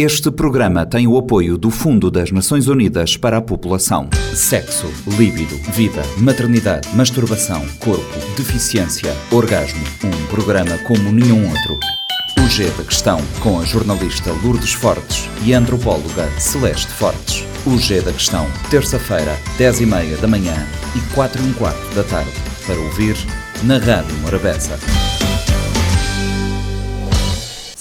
Este programa tem o apoio do Fundo das Nações Unidas para a População. Sexo, líbido, vida, maternidade, masturbação, corpo, deficiência, orgasmo. Um programa como nenhum outro. O G da Questão, com a jornalista Lourdes Fortes e a antropóloga Celeste Fortes. O G da Questão, terça-feira, 10h30 da manhã e 4 h quarto da tarde. Para ouvir na Rádio Morabeza.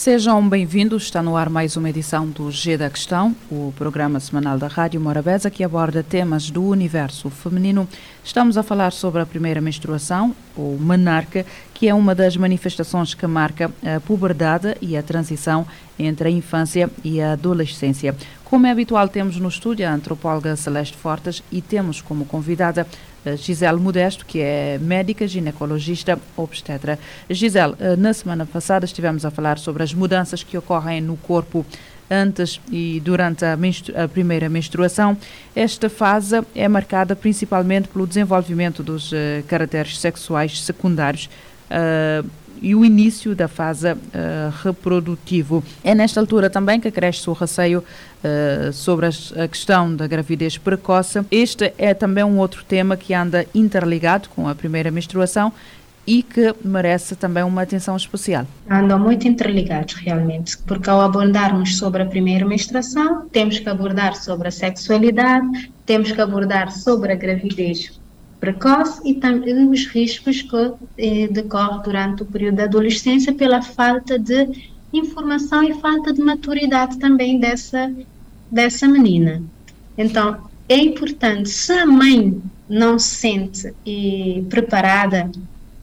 Sejam bem-vindos, está no ar mais uma edição do G da Questão, o programa semanal da Rádio Morabeza que aborda temas do universo feminino. Estamos a falar sobre a primeira menstruação, ou menarca, que é uma das manifestações que marca a puberdade e a transição entre a infância e a adolescência. Como é habitual, temos no estúdio a antropóloga Celeste Fortes e temos como convidada Gisele Modesto, que é médica, ginecologista, obstetra. Gisele, eh, na semana passada estivemos a falar sobre as mudanças que ocorrem no corpo antes e durante a, a, primeira menstruação. Esta fase é marcada principalmente pelo desenvolvimento dos uh, caracteres sexuais secundários. Uh, e o início da fase uh, reprodutivo. É nesta altura também que cresce o receio uh, sobre as, a questão da gravidez precoce. Este é também um outro tema que anda interligado com a primeira menstruação e que merece também uma atenção especial. Andam muito interligados realmente, porque ao abordarmos sobre a primeira menstruação, temos que abordar sobre a sexualidade, temos que abordar sobre a gravidez precoce e também os riscos que eh, decorrem durante o período da adolescência pela falta de informação e falta de maturidade também dessa, dessa menina. Então, é importante, se a mãe não se sente e preparada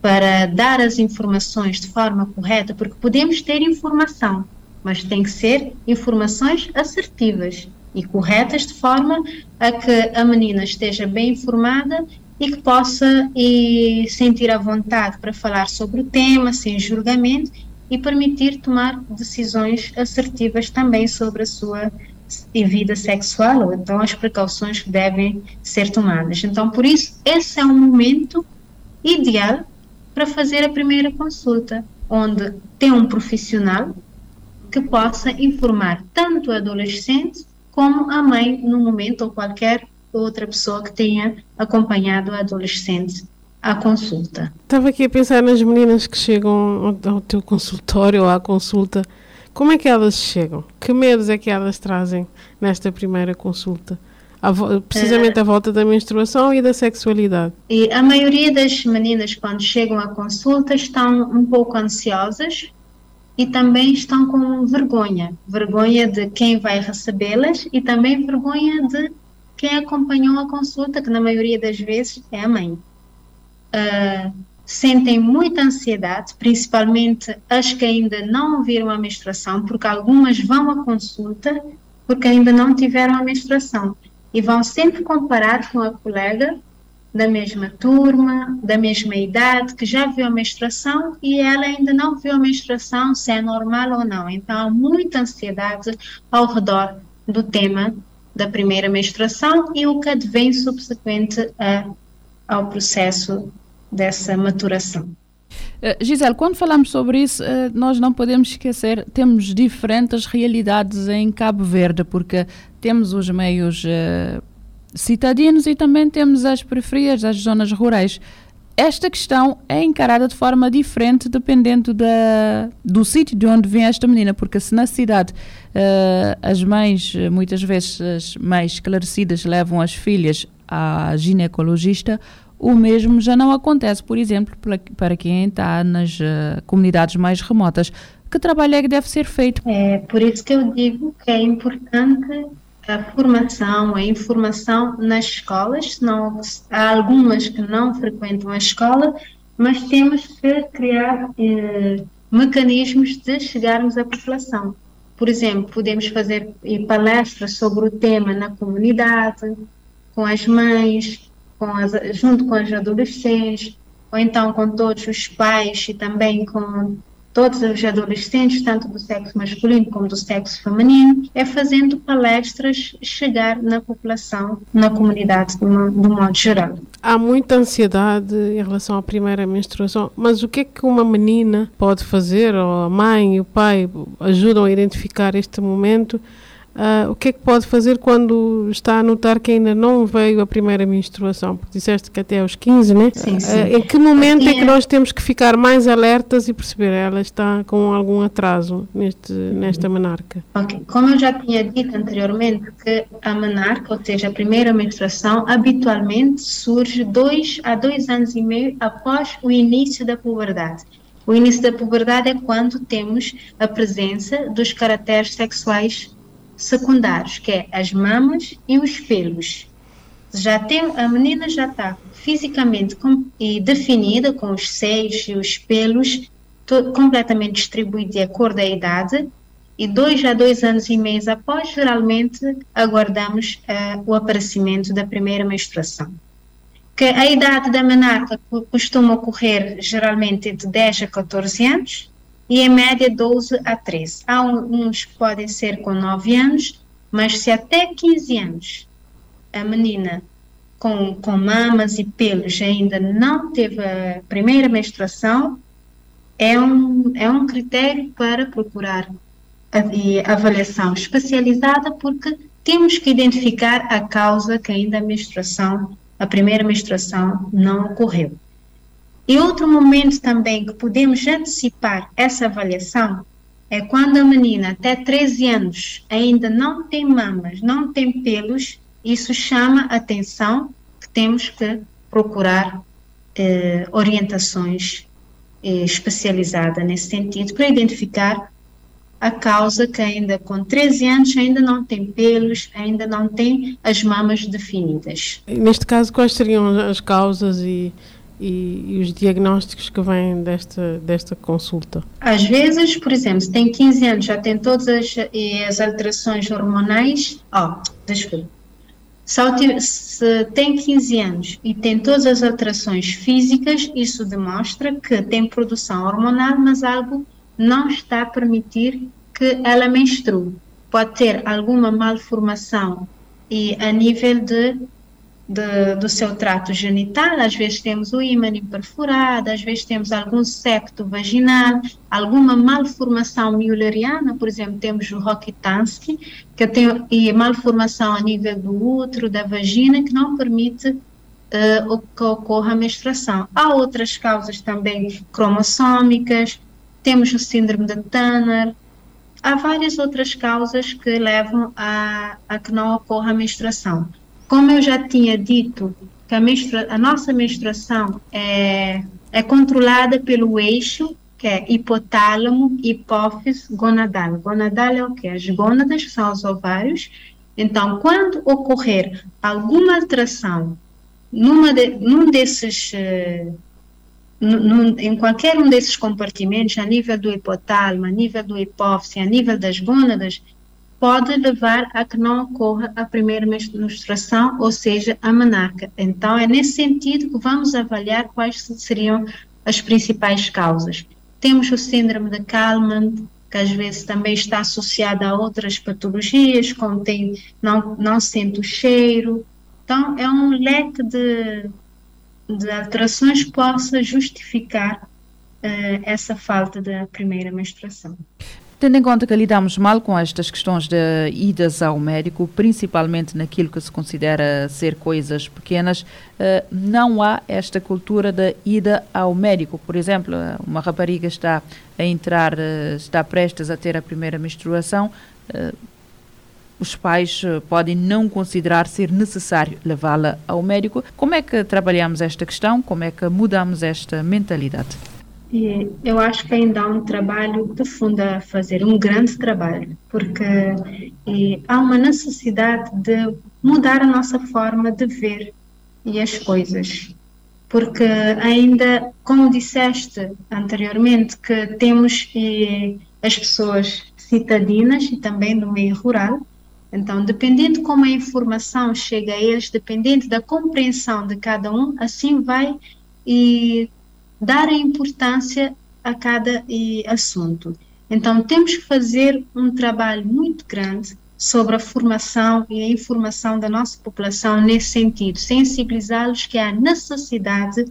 para dar as informações de forma correta, porque podemos ter informação, mas tem que ser informações assertivas e corretas de forma a que a menina esteja bem informada e que possa e sentir a vontade para falar sobre o tema sem julgamento e permitir tomar decisões assertivas também sobre a sua vida sexual ou então as precauções que devem ser tomadas. Então, por isso, esse é um momento ideal para fazer a primeira consulta, onde tem um profissional que possa informar tanto o adolescente como a mãe no momento ou qualquer outra pessoa que tenha acompanhado a adolescente à consulta. Estava aqui a pensar nas meninas que chegam ao teu consultório ou à consulta. Como é que elas chegam? Que medos é que elas trazem nesta primeira consulta? precisamente à volta da menstruação e da sexualidade. E a maioria das meninas, quando chegam à consulta, estão um pouco ansiosas e também estão com vergonha vergonha de quem vai recebê-las e também vergonha de quem acompanhou a consulta, que na maioria das vezes é a mãe. Uh, sentem muita ansiedade, principalmente as que ainda não viram a menstruação, porque algumas vão à consulta porque ainda não tiveram a menstruação e vão sempre comparar com a colega da mesma turma, da mesma idade, que já viu a menstruação e ela ainda não viu a menstruação, se é normal ou não. Então, há muita ansiedade ao redor do tema da primeira menstruação e o que advém subsequente a, ao processo dessa maturação. Uh, Gisele, quando falamos sobre isso, uh, nós não podemos esquecer, temos diferentes realidades em Cabo Verde, porque temos os meios uh, citadinos e também temos as periferias, as zonas rurais esta questão é encarada de forma diferente dependendo da, do sítio de onde vem esta menina, porque se na cidade as mães, muitas vezes as mães esclarecidas levam as filhas à ginecologista, o mesmo já não acontece, por exemplo, para, quem está nas uh, comunidades mais remotas. Que trabalho é que deve ser feito? É por isso que eu digo que é importante a formação, a informação nas escolas, não, há algumas que não frequentam a escola, mas temos que criar eh, mecanismos de chegarmos à população. Por exemplo, podemos fazer palestras sobre o tema na comunidade, com as mães, com as, junto com as adolescentes, ou então com todos os pais e também com todos os adolescentes, tanto do sexo masculino como do sexo feminino, é fazendo palestras chegar na população, na comunidade de, de modo geral. Há muita ansiedade em relação à primeira menstruação, mas o que é que uma menina pode fazer, ou a mãe e o pai ajudam a identificar este momento? Uh, o que é que pode fazer quando está a notar que ainda não veio a primeira menstruação? Porque disseste que até aos 15, né? Sim, sim. Uh, em que momento é que nós temos que ficar mais alertas e perceber ela está com algum atraso neste, nesta menarca? Ok. Como eu já tinha dito anteriormente, que a menarca, ou seja, a primeira menstruação, habitualmente surge dois a dois anos e meio após o início da puberdade. O início da puberdade é quando temos a presença dos caracteres sexuais secundários, que é as mamas e os pelos. Já tem, a menina já está fisicamente com, e definida com os seios e os pelos to, completamente distribuídos de acordo a idade e dois a dois anos e meio após, geralmente aguardamos uh, o aparecimento da primeira menstruação. Que a idade da menarca costuma ocorrer geralmente de 10 a 14 anos e em média 12 a 13. Há uns que podem ser com 9 anos, mas se até 15 anos a menina com, com mamas e pelos ainda não teve a primeira menstruação, é um, é um critério para procurar avaliação especializada, porque temos que identificar a causa que ainda a menstruação, a primeira menstruação, não ocorreu. E outro momento também que podemos antecipar essa avaliação é quando a menina até 13 anos ainda não tem mamas, não tem pelos, isso chama atenção que temos que procurar eh, orientações eh, especializadas nesse sentido para identificar a causa que ainda com 13 anos ainda não tem pelos, ainda não tem as mamas definidas. Neste caso, quais seriam as causas e e, e, os diagnósticos que vêm desta, desta consulta? Às vezes, por exemplo, se tem 15 anos, já tem todas as, as alterações hormonais. Oh, desculpa. Se tem 15 anos e tem todas as alterações físicas, isso demonstra que tem produção hormonal, mas algo não está a permitir que ela menstrue. Pode ter alguma malformação e a nível de de, do seu trato genital, às vezes temos o ímã perfurado, às vezes temos algum septo vaginal, alguma malformação mülleriana, por exemplo, temos o Rokitansky, que tem e malformação a nível do útero, da vagina, que não permite uh, que ocorra a menstruação. Há outras causas também cromossômicas, temos o síndrome de Turner, há várias outras causas que levam a, a que não ocorra a menstruação. Como eu já tinha dito, que a, menstrua, a nossa menstruação é, é controlada pelo eixo que é hipotálamo, hipófise, gonadal. Gonadal é o que? As gônadas, que são os ovários. Então, quando ocorrer alguma alteração numa de, num desses, uh, num, em qualquer um desses compartimentos, a nível do hipotálamo, a nível do hipófise, a nível das gônadas, pode levar a que não ocorra a primeira menstruação, ou seja, a menarca. Então, é nesse sentido que vamos avaliar quais seriam as principais causas. Temos o síndrome de Kalman, que às vezes também está associado a outras patologias, como tem, não, não sente o cheiro. Então, é um leque de, de alterações que possa justificar uh, essa falta da primeira menstruação. Tendo em conta que lidamos mal com estas questões de idas ao médico, principalmente naquilo que se considera ser coisas pequenas, eh, não há esta cultura da ida ao médico. Por exemplo, uma rapariga está a entrar, eh, está prestes a ter a primeira menstruação, eh, os pais podem não considerar ser necessário levá-la ao médico. Como é que trabalhamos esta questão? Como é que mudamos esta mentalidade? Eu acho que ainda há um trabalho de fundo a fazer, um grande trabalho, porque há uma necessidade de mudar a nossa forma de ver e as coisas. Porque ainda, como disseste anteriormente, que temos as pessoas citadinas e também do meio rural, então, dependendo como a informação chega a eles, dependendo da compreensão de cada um, assim vai e dar a importância a cada e, assunto. Então, temos que fazer um trabalho muito grande sobre a formação e a informação da nossa população nesse sentido, sensibilizá-los que há necessidade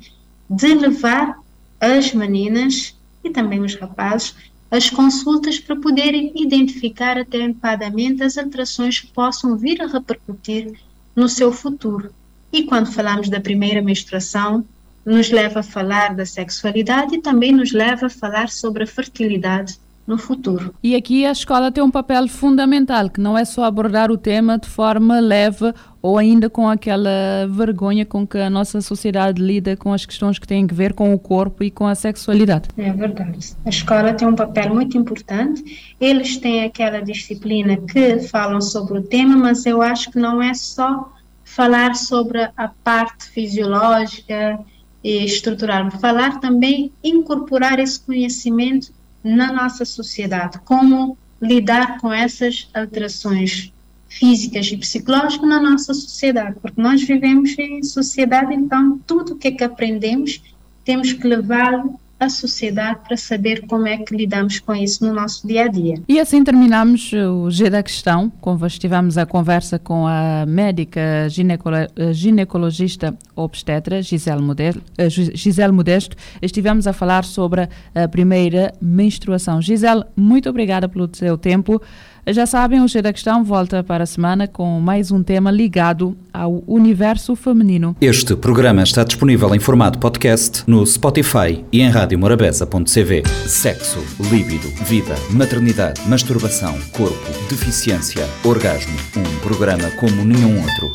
de levar as meninas e também os rapazes as consultas para poderem identificar atempadamente as alterações que possam vir a repercutir no seu futuro. E quando falamos da primeira menstruação, nos leva a falar da sexualidade e também nos leva a falar sobre a fertilidade no futuro. E aqui a escola tem um papel fundamental, que não é só abordar o tema de forma leve ou ainda com aquela vergonha com que a nossa sociedade lida com as questões que têm a ver com o corpo e com a sexualidade. É verdade. A escola tem um papel muito importante. Eles têm aquela disciplina que falam sobre o tema, mas eu acho que não é só falar sobre a parte fisiológica e estrutural, falar também incorporar esse conhecimento na nossa sociedade, como lidar com essas alterações físicas e psicológicas na nossa sociedade, porque nós vivemos em sociedade, então tudo o que, é que aprendemos temos que levá-lo à sociedade para saber como é que lidamos com isso no nosso dia a dia. E assim terminamos o G da questão, como estivemos a conversa com a médica ginecolo ginecologista obstetra Gisele Modesto, eh, Gisele Modesto. Estivemos a falar sobre a primeira menstruação. Gisele, muito obrigada pelo seu tempo. Já sabem, o G da Questão volta para a semana com mais um tema ligado ao universo feminino. Este programa está disponível em formato podcast no Spotify e em radiomorabeza.cv. Sexo, líbido, vida, maternidade, masturbação, corpo, deficiência, orgasmo. Um programa como nenhum outro.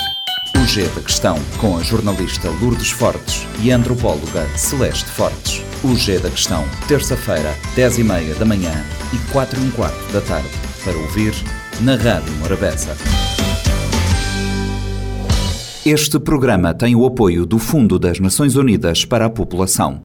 O G da Questão, com a jornalista Lourdes Fortes e a antropóloga Celeste Fortes. O G da Questão, terça-feira, 10h30 da manhã e 4 h quarto da tarde para ouvir na Rádio Morabeza. Este programa tem o apoio do Fundo das Nações Unidas para a População.